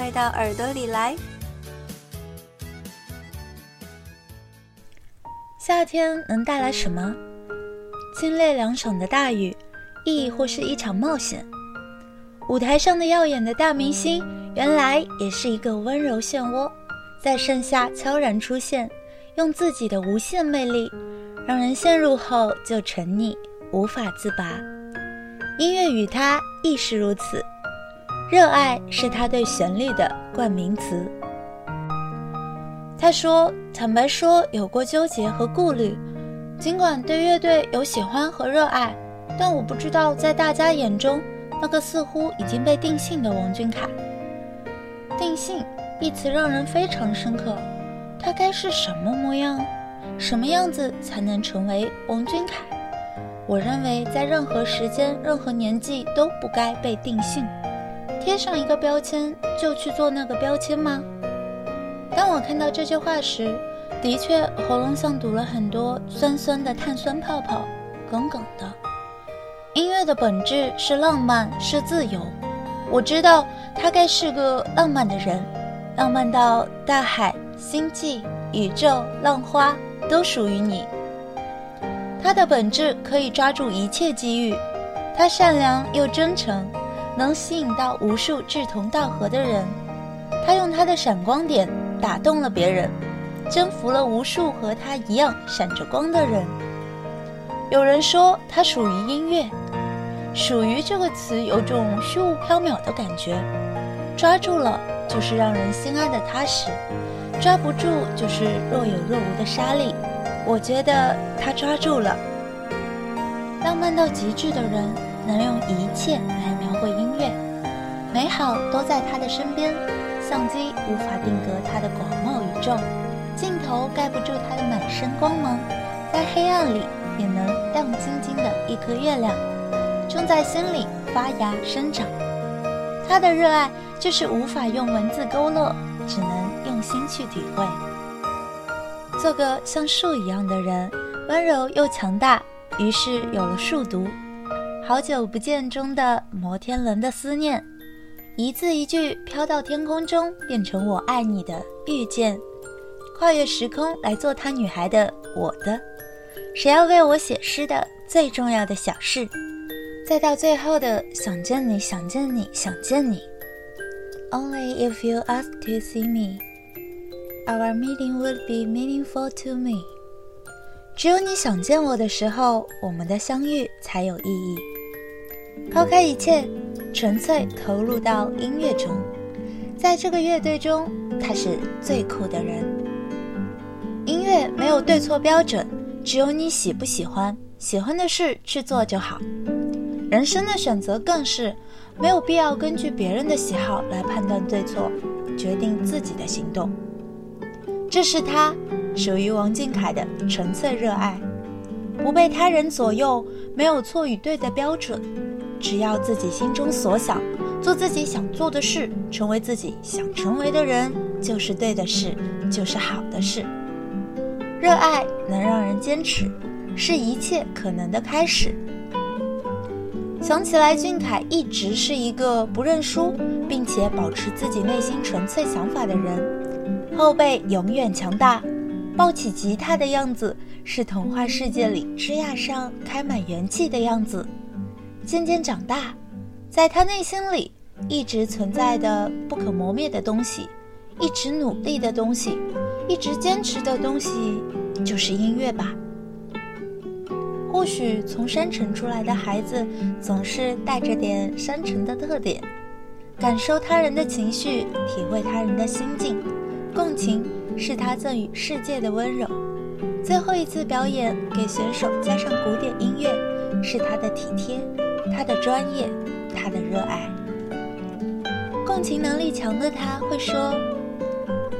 快到耳朵里来！夏天能带来什么？清冽凉爽的大雨，亦或是一场冒险？舞台上的耀眼的大明星，原来也是一个温柔漩涡，在盛夏悄然出现，用自己的无限魅力，让人陷入后就沉溺，无法自拔。音乐与他亦是如此，热爱是他对旋律的冠名词。他说：“坦白说，有过纠结和顾虑。尽管对乐队有喜欢和热爱，但我不知道在大家眼中，那个似乎已经被定性的王俊凯。定性一词让人非常深刻。他该是什么模样？什么样子才能成为王俊凯？我认为，在任何时间、任何年纪都不该被定性，贴上一个标签就去做那个标签吗？”当我看到这句话时，的确喉咙像堵了很多酸酸的碳酸泡泡，梗梗的。音乐的本质是浪漫，是自由。我知道他该是个浪漫的人，浪漫到大海、星际、宇宙、浪花都属于你。他的本质可以抓住一切机遇，他善良又真诚，能吸引到无数志同道合的人。他用他的闪光点。打动了别人，征服了无数和他一样闪着光的人。有人说他属于音乐，属于这个词有种虚无缥缈的感觉，抓住了就是让人心安的踏实，抓不住就是若有若无的沙粒。我觉得他抓住了。浪漫到极致的人，能用一切来描绘音乐，美好都在他的身边。相机无法定格他的广袤宇宙，镜头盖不住他的满身光芒，在黑暗里也能亮晶晶的一颗月亮，种在心里发芽生长。他的热爱就是无法用文字勾勒，只能用心去体会。做个像树一样的人，温柔又强大，于是有了树读。好久不见中的摩天轮的思念。一字一句飘到天空中，变成我爱你的遇见，跨越时空来做他女孩的我的，谁要为我写诗的最重要的小事，再到最后的想见你想见你想见你。Only if you ask to see me, our meeting would be meaningful to me。只有你想见我的时候，我们的相遇才有意义。抛开一切。纯粹投入到音乐中，在这个乐队中，他是最酷的人。音乐没有对错标准，只有你喜不喜欢，喜欢的事去做就好。人生的选择更是没有必要根据别人的喜好来判断对错，决定自己的行动。这是他属于王俊凯的纯粹热爱，不被他人左右，没有错与对的标准。只要自己心中所想，做自己想做的事，成为自己想成为的人，就是对的事，就是好的事。热爱能让人坚持，是一切可能的开始。想起来，俊凯一直是一个不认输，并且保持自己内心纯粹想法的人。后背永远强大，抱起吉他的样子，是童话世界里枝桠上开满元气的样子。渐渐长大，在他内心里一直存在的不可磨灭的东西，一直努力的东西，一直坚持的东西，就是音乐吧。或许从山城出来的孩子，总是带着点山城的特点，感受他人的情绪，体会他人的心境，共情是他赠予世界的温柔。最后一次表演，给选手加上古典音乐，是他的体贴。他的专业，他的热爱。共情能力强的他会说：“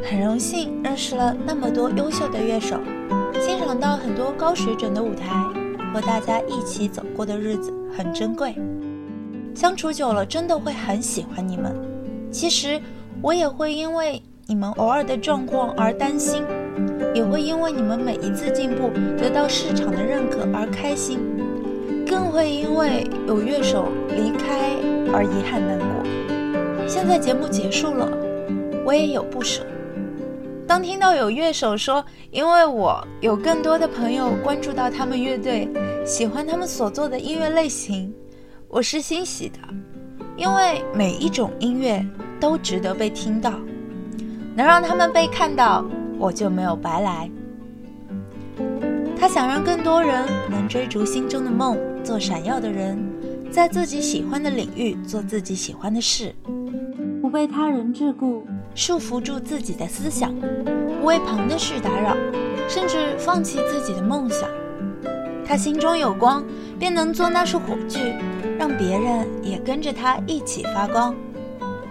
很荣幸认识了那么多优秀的乐手，欣赏到很多高水准的舞台，和大家一起走过的日子很珍贵。相处久了，真的会很喜欢你们。其实我也会因为你们偶尔的状况而担心，也会因为你们每一次进步得到市场的认可而开心，更会因为有乐手离开而遗憾难过。现在节目结束了，我也有不舍。当听到有乐手说，因为我有更多的朋友关注到他们乐队，喜欢他们所做的音乐类型，我是欣喜的，因为每一种音乐都值得被听到，能让他们被看到，我就没有白来。他想让更多人能追逐心中的梦，做闪耀的人，在自己喜欢的领域做自己喜欢的事，不被他人桎梏。束缚住自己的思想，不为旁的事打扰，甚至放弃自己的梦想。他心中有光，便能做那束火炬，让别人也跟着他一起发光。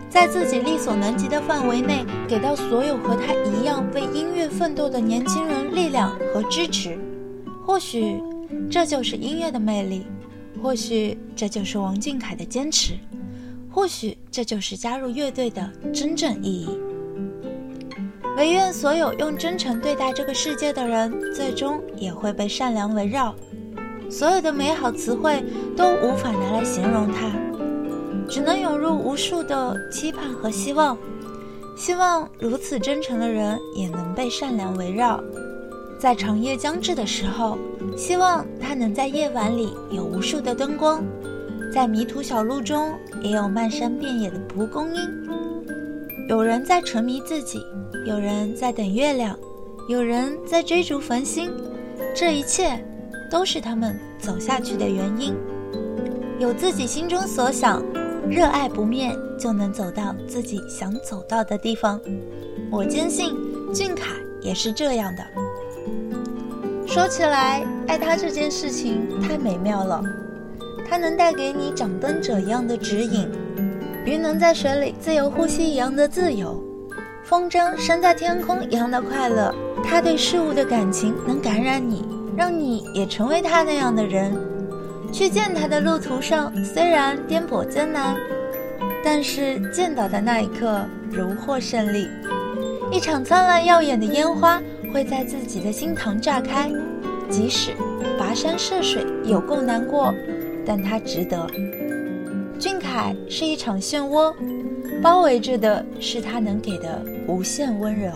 在自己力所能及的范围内，给到所有和他一样为音乐奋斗的年轻人力量和支持。或许，这就是音乐的魅力；或许，这就是王俊凯的坚持。或许这就是加入乐队的真正意义。唯愿所有用真诚对待这个世界的人，最终也会被善良围绕。所有的美好词汇都无法拿来形容它，只能涌入无数的期盼和希望。希望如此真诚的人也能被善良围绕。在长夜将至的时候，希望他能在夜晚里有无数的灯光。在迷途小路中，也有漫山遍野的蒲公英。有人在沉迷自己，有人在等月亮，有人在追逐繁星。这一切，都是他们走下去的原因。有自己心中所想，热爱不灭，就能走到自己想走到的地方。我坚信，俊凯也是这样的。说起来，爱他这件事情太美妙了。它能带给你掌灯者一样的指引，鱼能在水里自由呼吸一样的自由，风筝升在天空一样的快乐。他对事物的感情能感染你，让你也成为他那样的人。去见他的路途上，虽然颠簸艰难，但是见到的那一刻如获胜利。一场灿烂耀眼的烟花会在自己的心膛炸开，即使跋山涉水有够难过。但它值得。俊凯是一场漩涡，包围着的是他能给的无限温柔。